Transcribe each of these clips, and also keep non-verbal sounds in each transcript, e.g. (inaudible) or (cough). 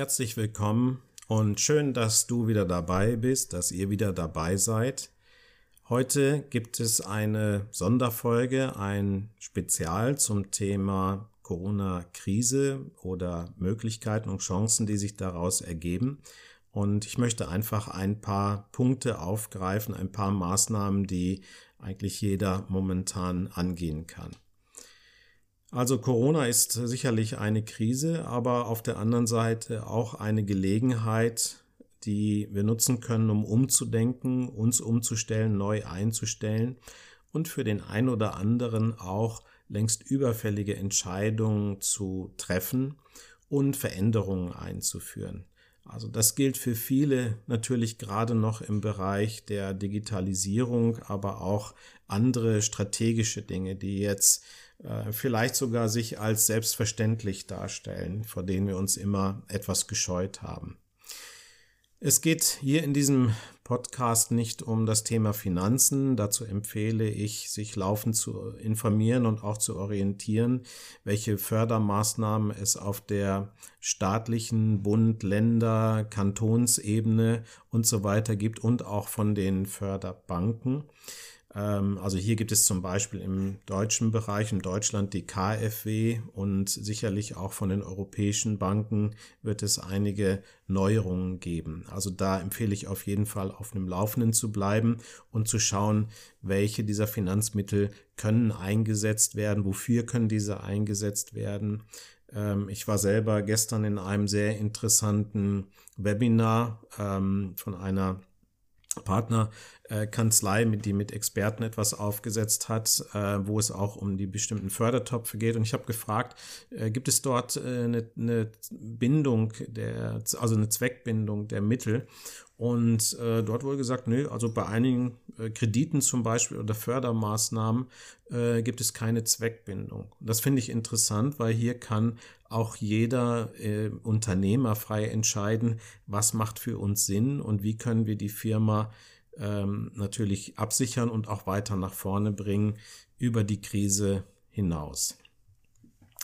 Herzlich willkommen und schön, dass du wieder dabei bist, dass ihr wieder dabei seid. Heute gibt es eine Sonderfolge, ein Spezial zum Thema Corona-Krise oder Möglichkeiten und Chancen, die sich daraus ergeben. Und ich möchte einfach ein paar Punkte aufgreifen, ein paar Maßnahmen, die eigentlich jeder momentan angehen kann. Also Corona ist sicherlich eine Krise, aber auf der anderen Seite auch eine Gelegenheit, die wir nutzen können, um umzudenken, uns umzustellen, neu einzustellen und für den einen oder anderen auch längst überfällige Entscheidungen zu treffen und Veränderungen einzuführen. Also das gilt für viele natürlich gerade noch im Bereich der Digitalisierung, aber auch andere strategische Dinge, die jetzt äh, vielleicht sogar sich als selbstverständlich darstellen, vor denen wir uns immer etwas gescheut haben. Es geht hier in diesem Podcast nicht um das Thema Finanzen. Dazu empfehle ich, sich laufend zu informieren und auch zu orientieren, welche Fördermaßnahmen es auf der staatlichen Bund, Länder, Kantonsebene und so weiter gibt und auch von den Förderbanken. Ähm, also hier gibt es zum Beispiel im deutschen Bereich, in Deutschland die KfW und sicherlich auch von den europäischen Banken wird es einige Neuerungen geben. Also da empfehle ich auf jeden Fall auf dem Laufenden zu bleiben und zu schauen, welche dieser Finanzmittel können eingesetzt werden, wofür können diese eingesetzt werden. Ähm, ich war selber gestern in einem sehr interessanten Webinar ähm, von einer Partnerkanzlei, mit die mit Experten etwas aufgesetzt hat, äh, wo es auch um die bestimmten Fördertöpfe geht. Und ich habe gefragt, äh, gibt es dort äh, eine, eine Bindung der, also eine Zweckbindung der Mittel? Und äh, dort wurde gesagt, nö, also bei einigen äh, Krediten zum Beispiel oder Fördermaßnahmen äh, gibt es keine Zweckbindung. Das finde ich interessant, weil hier kann auch jeder äh, Unternehmer frei entscheiden, was macht für uns Sinn und wie können wir die Firma ähm, natürlich absichern und auch weiter nach vorne bringen über die Krise hinaus.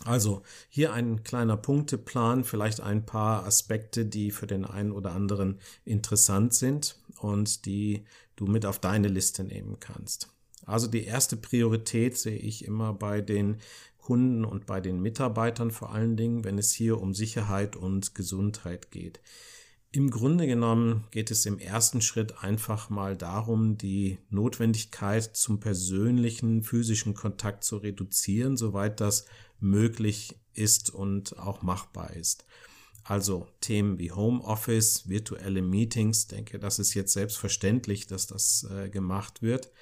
Also hier ein kleiner Punkteplan, vielleicht ein paar Aspekte, die für den einen oder anderen interessant sind und die du mit auf deine Liste nehmen kannst. Also die erste Priorität sehe ich immer bei den Kunden und bei den Mitarbeitern vor allen Dingen, wenn es hier um Sicherheit und Gesundheit geht. Im Grunde genommen geht es im ersten Schritt einfach mal darum, die Notwendigkeit zum persönlichen physischen Kontakt zu reduzieren, soweit das möglich ist und auch machbar ist. Also Themen wie Homeoffice, virtuelle Meetings, denke, das ist jetzt selbstverständlich, dass das äh, gemacht wird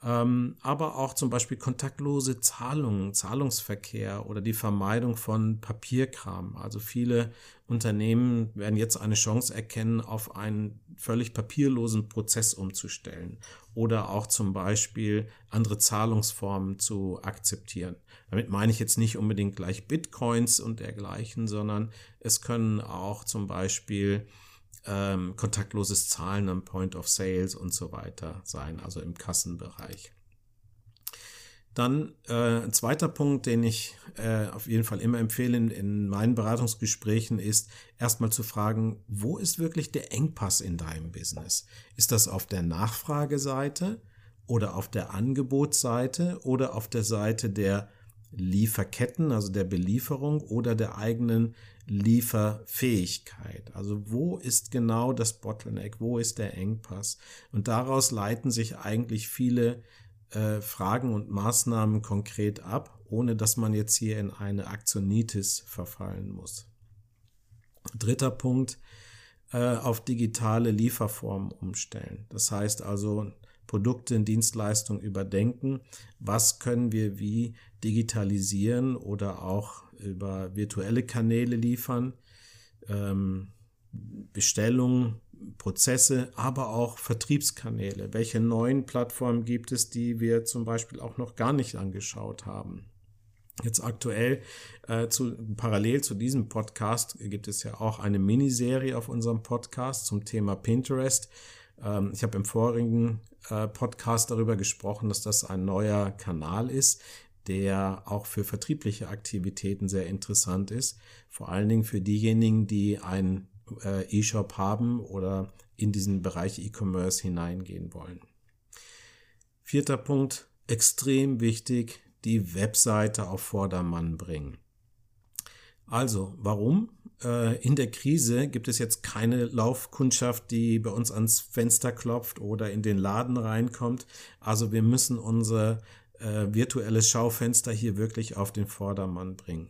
aber auch zum Beispiel kontaktlose Zahlungen, Zahlungsverkehr oder die Vermeidung von Papierkram. Also viele Unternehmen werden jetzt eine Chance erkennen, auf einen völlig papierlosen Prozess umzustellen oder auch zum Beispiel andere Zahlungsformen zu akzeptieren. Damit meine ich jetzt nicht unbedingt gleich Bitcoins und dergleichen, sondern es können auch zum Beispiel ähm, kontaktloses Zahlen am Point of Sales und so weiter sein, also im Kassenbereich. Dann äh, ein zweiter Punkt, den ich äh, auf jeden Fall immer empfehle in, in meinen Beratungsgesprächen, ist erstmal zu fragen, wo ist wirklich der Engpass in deinem Business? Ist das auf der Nachfrageseite oder auf der Angebotsseite oder auf der Seite der Lieferketten, also der Belieferung oder der eigenen Lieferfähigkeit. Also wo ist genau das Bottleneck, wo ist der Engpass? Und daraus leiten sich eigentlich viele äh, Fragen und Maßnahmen konkret ab, ohne dass man jetzt hier in eine Aktionitis verfallen muss. Dritter Punkt, äh, auf digitale Lieferformen umstellen. Das heißt also Produkte und Dienstleistungen überdenken. Was können wir wie digitalisieren oder auch über virtuelle Kanäle liefern? Ähm, Bestellungen, Prozesse, aber auch Vertriebskanäle. Welche neuen Plattformen gibt es, die wir zum Beispiel auch noch gar nicht angeschaut haben? Jetzt aktuell, äh, zu, parallel zu diesem Podcast gibt es ja auch eine Miniserie auf unserem Podcast zum Thema Pinterest. Ähm, ich habe im vorigen äh, Podcast darüber gesprochen, dass das ein neuer Kanal ist, der auch für vertriebliche Aktivitäten sehr interessant ist. Vor allen Dingen für diejenigen, die einen äh, E-Shop haben oder in diesen Bereich E-Commerce hineingehen wollen. Vierter Punkt, extrem wichtig, die Webseite auf Vordermann bringen. Also, warum? Äh, in der Krise gibt es jetzt keine Laufkundschaft, die bei uns ans Fenster klopft oder in den Laden reinkommt. Also wir müssen unser äh, virtuelles Schaufenster hier wirklich auf den Vordermann bringen.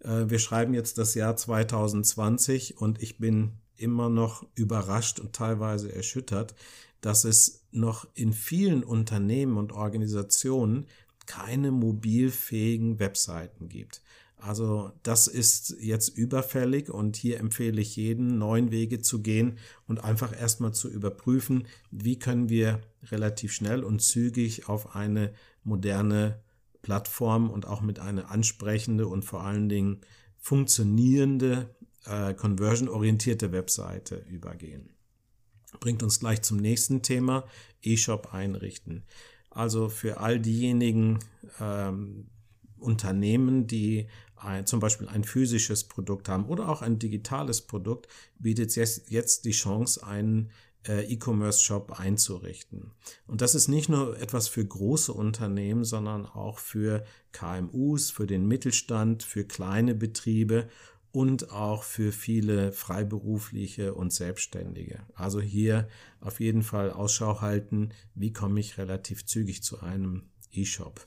Äh, wir schreiben jetzt das Jahr 2020 und ich bin immer noch überrascht und teilweise erschüttert, dass es noch in vielen Unternehmen und Organisationen keine mobilfähigen Webseiten gibt. Also das ist jetzt überfällig und hier empfehle ich jeden, neuen Wege zu gehen und einfach erstmal zu überprüfen, wie können wir relativ schnell und zügig auf eine moderne Plattform und auch mit einer ansprechende und vor allen Dingen funktionierende, äh, conversion-orientierte Webseite übergehen. Bringt uns gleich zum nächsten Thema, E-Shop einrichten. Also für all diejenigen ähm, Unternehmen, die ein, zum Beispiel ein physisches Produkt haben oder auch ein digitales Produkt, bietet jetzt, jetzt die Chance, einen äh, E-Commerce-Shop einzurichten. Und das ist nicht nur etwas für große Unternehmen, sondern auch für KMUs, für den Mittelstand, für kleine Betriebe und auch für viele Freiberufliche und Selbstständige. Also hier auf jeden Fall Ausschau halten, wie komme ich relativ zügig zu einem E-Shop.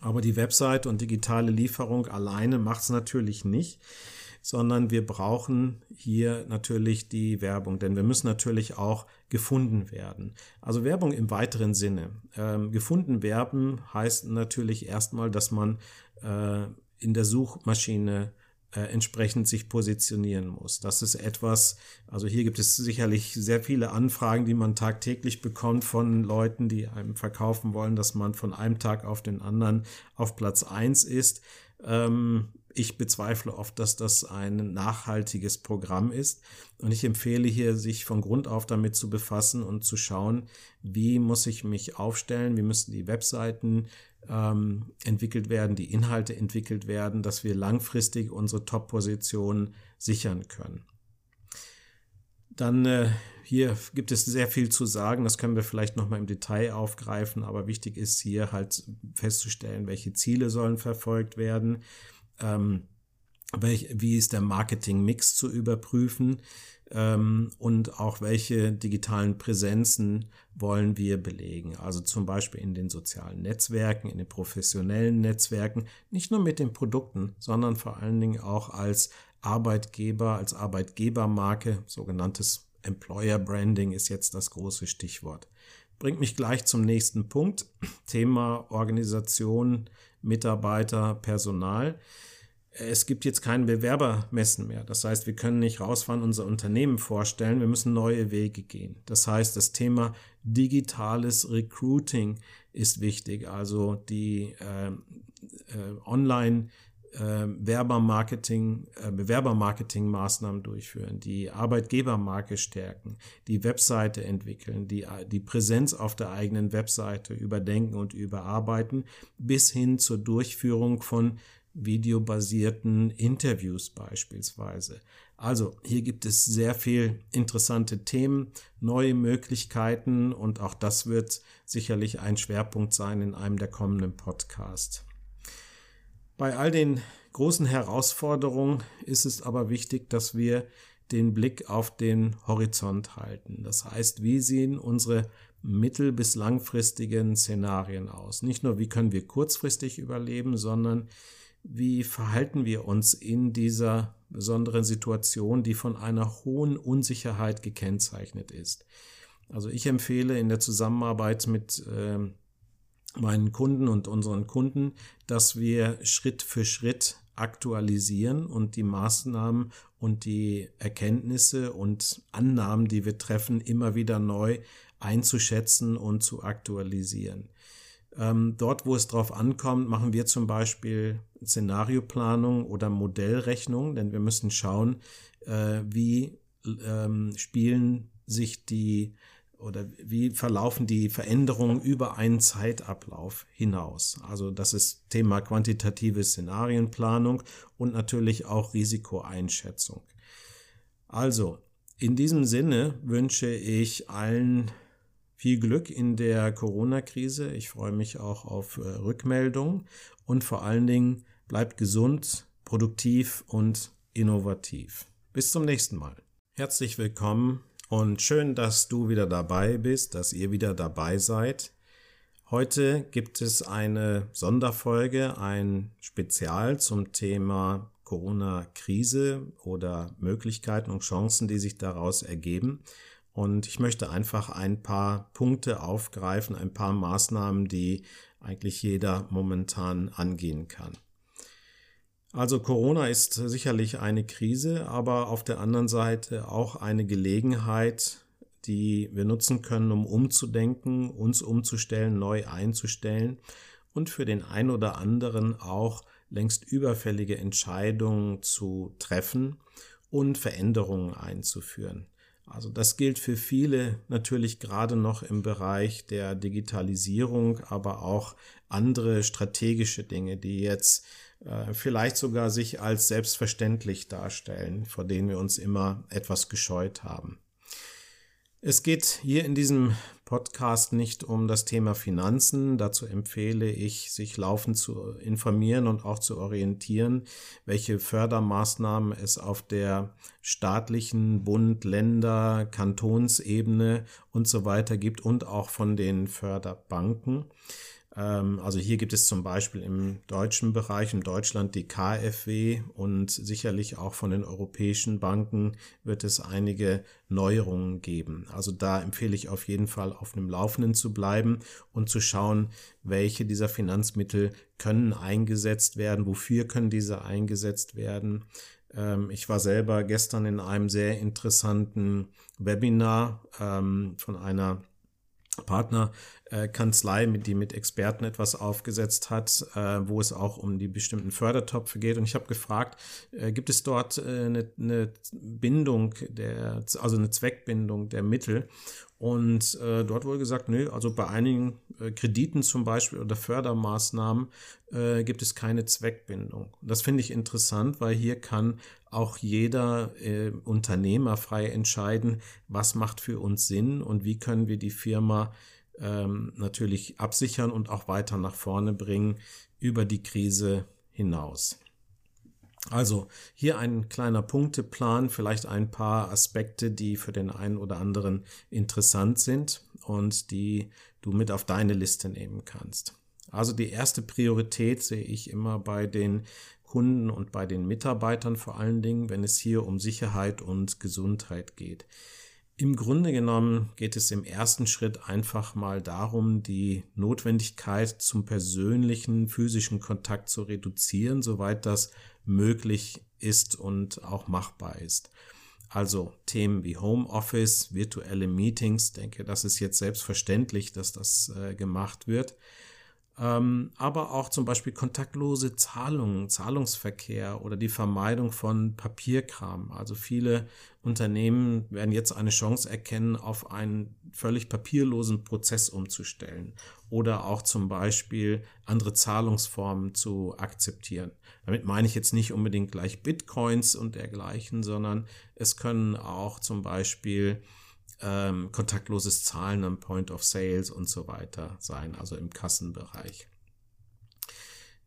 Aber die Website und digitale Lieferung alleine macht es natürlich nicht, sondern wir brauchen hier natürlich die Werbung, denn wir müssen natürlich auch gefunden werden. Also Werbung im weiteren Sinne. Ähm, gefunden werden heißt natürlich erstmal, dass man äh, in der Suchmaschine äh, entsprechend sich positionieren muss. Das ist etwas, also hier gibt es sicherlich sehr viele Anfragen, die man tagtäglich bekommt von Leuten, die einem verkaufen wollen, dass man von einem Tag auf den anderen auf Platz eins ist. Ähm, ich bezweifle oft, dass das ein nachhaltiges Programm ist. Und ich empfehle hier, sich von Grund auf damit zu befassen und zu schauen, wie muss ich mich aufstellen, wie müssen die Webseiten ähm, entwickelt werden, die Inhalte entwickelt werden, dass wir langfristig unsere Top-Position sichern können. Dann äh, hier gibt es sehr viel zu sagen, das können wir vielleicht nochmal im Detail aufgreifen, aber wichtig ist hier halt festzustellen, welche Ziele sollen verfolgt werden, ähm, welch, wie ist der Marketing-Mix zu überprüfen, ähm, und auch welche digitalen Präsenzen wollen wir belegen. Also zum Beispiel in den sozialen Netzwerken, in den professionellen Netzwerken, nicht nur mit den Produkten, sondern vor allen Dingen auch als Arbeitgeber, als Arbeitgebermarke, sogenanntes Employer Branding ist jetzt das große Stichwort. Bringt mich gleich zum nächsten Punkt, (clears throat) Thema Organisation, Mitarbeiter, Personal es gibt jetzt kein Bewerbermessen mehr. Das heißt, wir können nicht rausfahren, unser Unternehmen vorstellen. Wir müssen neue Wege gehen. Das heißt, das Thema digitales Recruiting ist wichtig. Also die äh, äh, Online- äh, Werbermarketing, Bewerbermarketing-Maßnahmen durchführen, die Arbeitgebermarke stärken, die Webseite entwickeln, die, die Präsenz auf der eigenen Webseite überdenken und überarbeiten, bis hin zur Durchführung von videobasierten Interviews beispielsweise. Also hier gibt es sehr viel interessante Themen, neue Möglichkeiten und auch das wird sicherlich ein Schwerpunkt sein in einem der kommenden Podcasts. Bei all den großen Herausforderungen ist es aber wichtig, dass wir den Blick auf den Horizont halten. Das heißt, wie sehen unsere mittel- bis langfristigen Szenarien aus? Nicht nur, wie können wir kurzfristig überleben, sondern wie verhalten wir uns in dieser besonderen Situation, die von einer hohen Unsicherheit gekennzeichnet ist. Also ich empfehle in der Zusammenarbeit mit äh, meinen Kunden und unseren Kunden, dass wir Schritt für Schritt aktualisieren und die Maßnahmen und die Erkenntnisse und Annahmen, die wir treffen, immer wieder neu einzuschätzen und zu aktualisieren. Ähm, dort, wo es drauf ankommt, machen wir zum Beispiel Szenarioplanung oder Modellrechnung, denn wir müssen schauen, äh, wie ähm, spielen sich die oder wie verlaufen die Veränderungen über einen Zeitablauf hinaus. Also das ist Thema quantitative Szenarienplanung und natürlich auch Risikoeinschätzung. Also in diesem Sinne wünsche ich allen viel Glück in der Corona-Krise. Ich freue mich auch auf äh, Rückmeldungen und vor allen Dingen bleibt gesund, produktiv und innovativ. Bis zum nächsten Mal. Herzlich willkommen und schön, dass du wieder dabei bist, dass ihr wieder dabei seid. Heute gibt es eine Sonderfolge, ein Spezial zum Thema Corona-Krise oder Möglichkeiten und Chancen, die sich daraus ergeben. Und ich möchte einfach ein paar Punkte aufgreifen, ein paar Maßnahmen, die eigentlich jeder momentan angehen kann. Also Corona ist sicherlich eine Krise, aber auf der anderen Seite auch eine Gelegenheit, die wir nutzen können, um umzudenken, uns umzustellen, neu einzustellen und für den einen oder anderen auch längst überfällige Entscheidungen zu treffen und Veränderungen einzuführen. Also das gilt für viele natürlich gerade noch im Bereich der Digitalisierung, aber auch andere strategische Dinge, die jetzt äh, vielleicht sogar sich als selbstverständlich darstellen, vor denen wir uns immer etwas gescheut haben. Es geht hier in diesem Podcast nicht um das Thema Finanzen. Dazu empfehle ich, sich laufend zu informieren und auch zu orientieren, welche Fördermaßnahmen es auf der staatlichen Bund, Länder, Kantonsebene und so weiter gibt und auch von den Förderbanken. Ähm, also hier gibt es zum Beispiel im deutschen Bereich, in Deutschland die KfW und sicherlich auch von den europäischen Banken wird es einige Neuerungen geben. Also da empfehle ich auf jeden Fall auf dem Laufenden zu bleiben und zu schauen, welche dieser Finanzmittel können eingesetzt werden, wofür können diese eingesetzt werden. Ähm, ich war selber gestern in einem sehr interessanten Webinar ähm, von einer Partnerkanzlei, mit die mit Experten etwas aufgesetzt hat, äh, wo es auch um die bestimmten Fördertöpfe geht. Und ich habe gefragt, äh, gibt es dort äh, eine, eine Bindung der, also eine Zweckbindung der Mittel? Und äh, dort wurde gesagt, nö, also bei einigen äh, Krediten zum Beispiel oder Fördermaßnahmen äh, gibt es keine Zweckbindung. Das finde ich interessant, weil hier kann auch jeder äh, Unternehmer frei entscheiden, was macht für uns Sinn und wie können wir die Firma ähm, natürlich absichern und auch weiter nach vorne bringen über die Krise hinaus. Also hier ein kleiner Punkteplan, vielleicht ein paar Aspekte, die für den einen oder anderen interessant sind und die du mit auf deine Liste nehmen kannst. Also die erste Priorität sehe ich immer bei den Kunden und bei den Mitarbeitern vor allen Dingen, wenn es hier um Sicherheit und Gesundheit geht. Im Grunde genommen geht es im ersten Schritt einfach mal darum, die Notwendigkeit zum persönlichen physischen Kontakt zu reduzieren, soweit das möglich ist und auch machbar ist. Also Themen wie Homeoffice, virtuelle Meetings, denke, das ist jetzt selbstverständlich, dass das äh, gemacht wird ähm, aber auch zum Beispiel kontaktlose Zahlungen, Zahlungsverkehr oder die Vermeidung von Papierkram. Also viele Unternehmen werden jetzt eine Chance erkennen, auf einen völlig papierlosen Prozess umzustellen oder auch zum Beispiel andere Zahlungsformen zu akzeptieren. Damit meine ich jetzt nicht unbedingt gleich Bitcoins und dergleichen, sondern es können auch zum Beispiel ähm, kontaktloses Zahlen am Point of Sales und so weiter sein, also im Kassenbereich.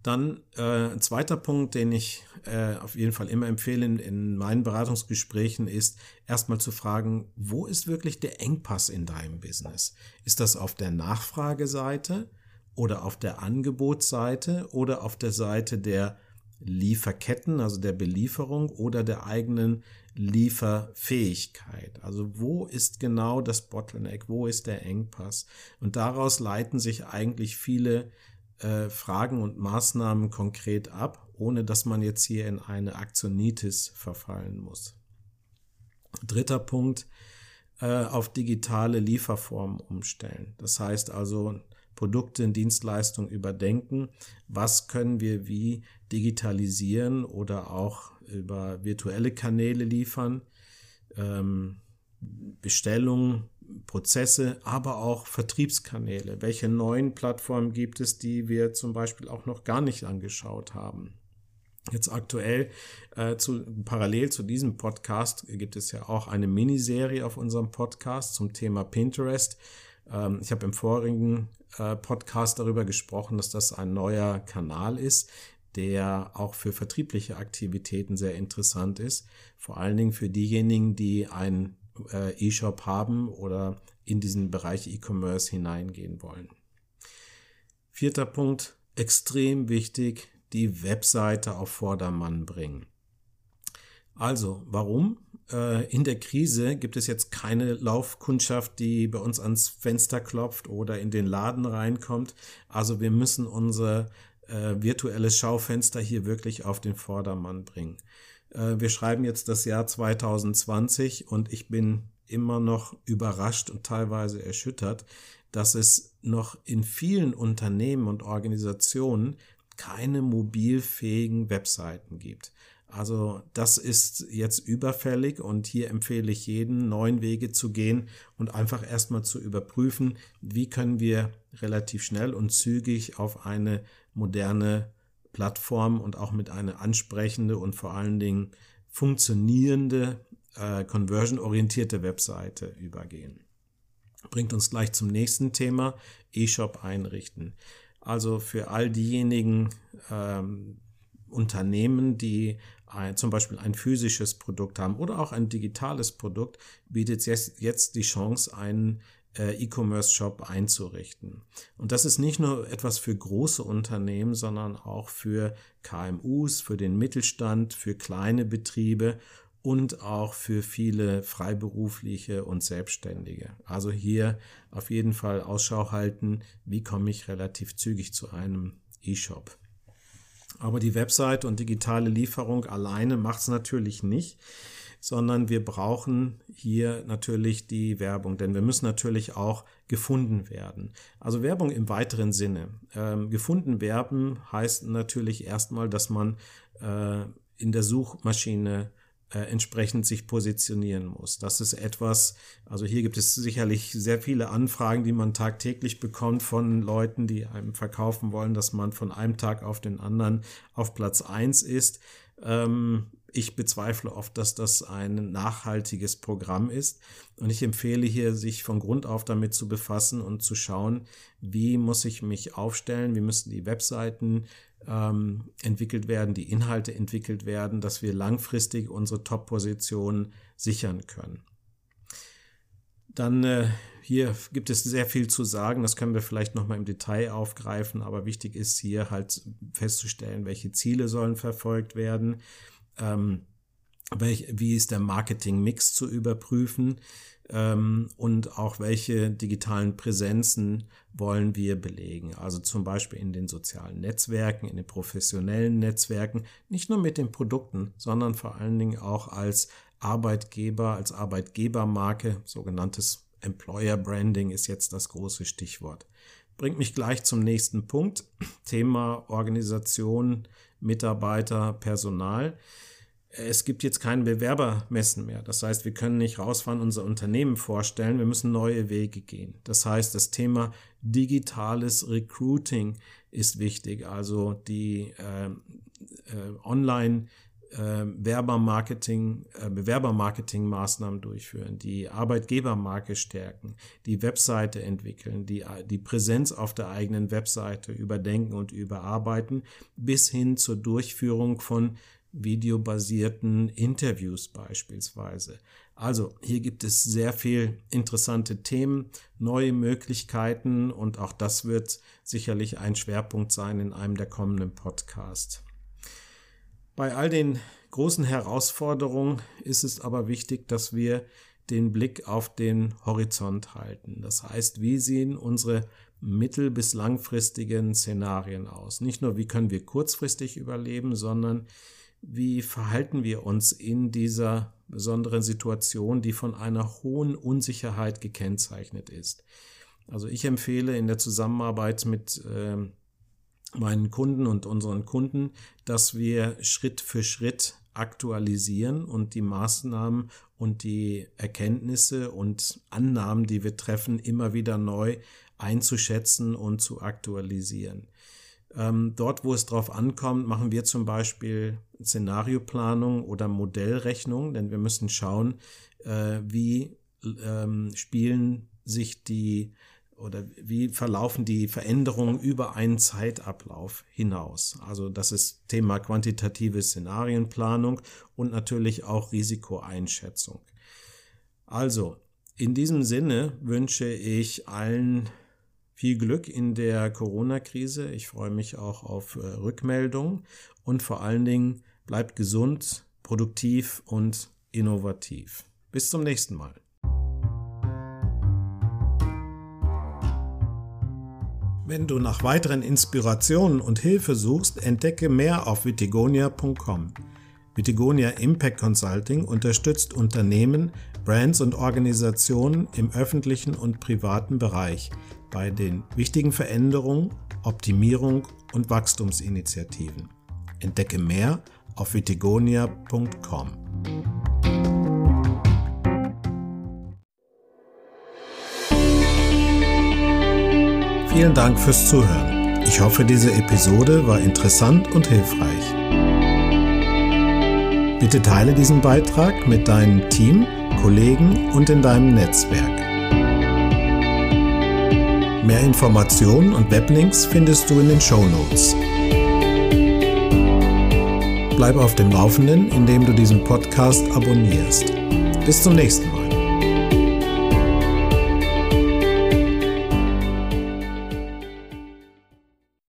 Dann äh, ein zweiter Punkt, den ich äh, auf jeden Fall immer empfehle in, in meinen Beratungsgesprächen, ist erstmal zu fragen, wo ist wirklich der Engpass in deinem Business? Ist das auf der Nachfrageseite oder auf der Angebotsseite oder auf der Seite der Lieferketten, also der Belieferung oder der eigenen Lieferfähigkeit. Also wo ist genau das Bottleneck, wo ist der Engpass? Und daraus leiten sich eigentlich viele äh, Fragen und Maßnahmen konkret ab, ohne dass man jetzt hier in eine Aktionitis verfallen muss. Dritter Punkt, äh, auf digitale Lieferformen umstellen. Das heißt also Produkte und Dienstleistungen überdenken. Was können wir wie digitalisieren oder auch über virtuelle Kanäle liefern? Ähm, Bestellungen Prozesse, aber auch Vertriebskanäle. Welche neuen Plattformen gibt es, die wir zum Beispiel auch noch gar nicht angeschaut haben? Jetzt aktuell, äh, zu, parallel zu diesem Podcast, gibt es ja auch eine Miniserie auf unserem Podcast zum Thema Pinterest. Ähm, ich habe im vorigen äh, Podcast darüber gesprochen, dass das ein neuer Kanal ist, der auch für vertriebliche Aktivitäten sehr interessant ist. Vor allen Dingen für diejenigen, die ein äh, E-Shop haben oder in diesen Bereich E-Commerce hineingehen wollen. Vierter Punkt, extrem wichtig, die Webseite auf Vordermann bringen. Also, warum? Äh, in der Krise gibt es jetzt keine Laufkundschaft, die bei uns ans Fenster klopft oder in den Laden reinkommt. Also wir müssen unser äh, virtuelles Schaufenster hier wirklich auf den Vordermann bringen. Äh, wir schreiben jetzt das Jahr 2020 und ich bin immer noch überrascht und teilweise erschüttert, dass es noch in vielen Unternehmen und Organisationen keine mobilfähigen Webseiten gibt. Also das ist jetzt überfällig und hier empfehle ich jeden, neuen Wege zu gehen und einfach erstmal zu überprüfen, wie können wir relativ schnell und zügig auf eine moderne Plattform und auch mit einer ansprechende und vor allen Dingen funktionierende, äh, conversion-orientierte Webseite übergehen. Bringt uns gleich zum nächsten Thema, E-Shop einrichten. Also für all diejenigen ähm, Unternehmen, die ein, zum Beispiel ein physisches Produkt haben oder auch ein digitales Produkt, bietet jetzt, jetzt die Chance, einen äh, E-Commerce-Shop einzurichten. Und das ist nicht nur etwas für große Unternehmen, sondern auch für KMUs, für den Mittelstand, für kleine Betriebe und auch für viele Freiberufliche und Selbstständige. Also hier auf jeden Fall Ausschau halten, wie komme ich relativ zügig zu einem E-Shop. Aber die Website und digitale Lieferung alleine macht es natürlich nicht, sondern wir brauchen hier natürlich die Werbung, denn wir müssen natürlich auch gefunden werden. Also Werbung im weiteren Sinne. Ähm, gefunden werden heißt natürlich erstmal, dass man äh, in der Suchmaschine äh, entsprechend sich positionieren muss. Das ist etwas, also hier gibt es sicherlich sehr viele Anfragen, die man tagtäglich bekommt von Leuten, die einem verkaufen wollen, dass man von einem Tag auf den anderen auf Platz eins ist. Ähm, ich bezweifle oft, dass das ein nachhaltiges Programm ist. Und ich empfehle hier, sich von Grund auf damit zu befassen und zu schauen, wie muss ich mich aufstellen, wie müssen die Webseiten ähm, entwickelt werden, die Inhalte entwickelt werden, dass wir langfristig unsere Top-Position sichern können. Dann äh, hier gibt es sehr viel zu sagen, das können wir vielleicht nochmal im Detail aufgreifen, aber wichtig ist hier halt festzustellen, welche Ziele sollen verfolgt werden, ähm, welch, wie ist der Marketing-Mix zu überprüfen, ähm, und auch welche digitalen Präsenzen wollen wir belegen. Also zum Beispiel in den sozialen Netzwerken, in den professionellen Netzwerken, nicht nur mit den Produkten, sondern vor allen Dingen auch als Arbeitgeber, als Arbeitgebermarke, sogenanntes Employer Branding ist jetzt das große Stichwort. Bringt mich gleich zum nächsten Punkt, (clears throat) Thema Organisation, Mitarbeiter, Personal es gibt jetzt kein Bewerbermessen mehr. Das heißt, wir können nicht rausfahren, unser Unternehmen vorstellen. Wir müssen neue Wege gehen. Das heißt, das Thema digitales Recruiting ist wichtig. Also die äh, äh, Online- äh, Werbermarketing, äh, Bewerbermarketing-Maßnahmen durchführen, die Arbeitgebermarke stärken, die Webseite entwickeln, die, die Präsenz auf der eigenen Webseite überdenken und überarbeiten, bis hin zur Durchführung von videobasierten Interviews beispielsweise. Also hier gibt es sehr viel interessante Themen, neue Möglichkeiten und auch das wird sicherlich ein Schwerpunkt sein in einem der kommenden Podcasts. Bei all den großen Herausforderungen ist es aber wichtig, dass wir den Blick auf den Horizont halten. Das heißt, wie sehen unsere mittel- bis langfristigen Szenarien aus? Nicht nur, wie können wir kurzfristig überleben, sondern wie verhalten wir uns in dieser besonderen Situation, die von einer hohen Unsicherheit gekennzeichnet ist. Also ich empfehle in der Zusammenarbeit mit äh, meinen Kunden und unseren Kunden, dass wir Schritt für Schritt aktualisieren und die Maßnahmen und die Erkenntnisse und Annahmen, die wir treffen, immer wieder neu einzuschätzen und zu aktualisieren. Ähm, dort, wo es drauf ankommt, machen wir zum Beispiel Szenarioplanung oder Modellrechnung, denn wir müssen schauen, äh, wie ähm, spielen sich die oder wie verlaufen die Veränderungen über einen Zeitablauf hinaus. Also das ist Thema quantitative Szenarienplanung und natürlich auch Risikoeinschätzung. Also in diesem Sinne wünsche ich allen viel Glück in der Corona-Krise. Ich freue mich auch auf äh, Rückmeldungen und vor allen Dingen bleibt gesund, produktiv und innovativ. Bis zum nächsten Mal. Wenn du nach weiteren Inspirationen und Hilfe suchst, entdecke mehr auf vitigonia.com. Vitigonia Impact Consulting unterstützt Unternehmen, Brands und Organisationen im öffentlichen und privaten Bereich bei den wichtigen Veränderungen, Optimierung und Wachstumsinitiativen. Entdecke mehr auf vitigonia.com. Vielen Dank fürs Zuhören. Ich hoffe, diese Episode war interessant und hilfreich. Bitte teile diesen Beitrag mit deinem Team, Kollegen und in deinem Netzwerk. Mehr Informationen und Weblinks findest du in den Show Notes. Bleib auf dem Laufenden, indem du diesen Podcast abonnierst. Bis zum nächsten Mal.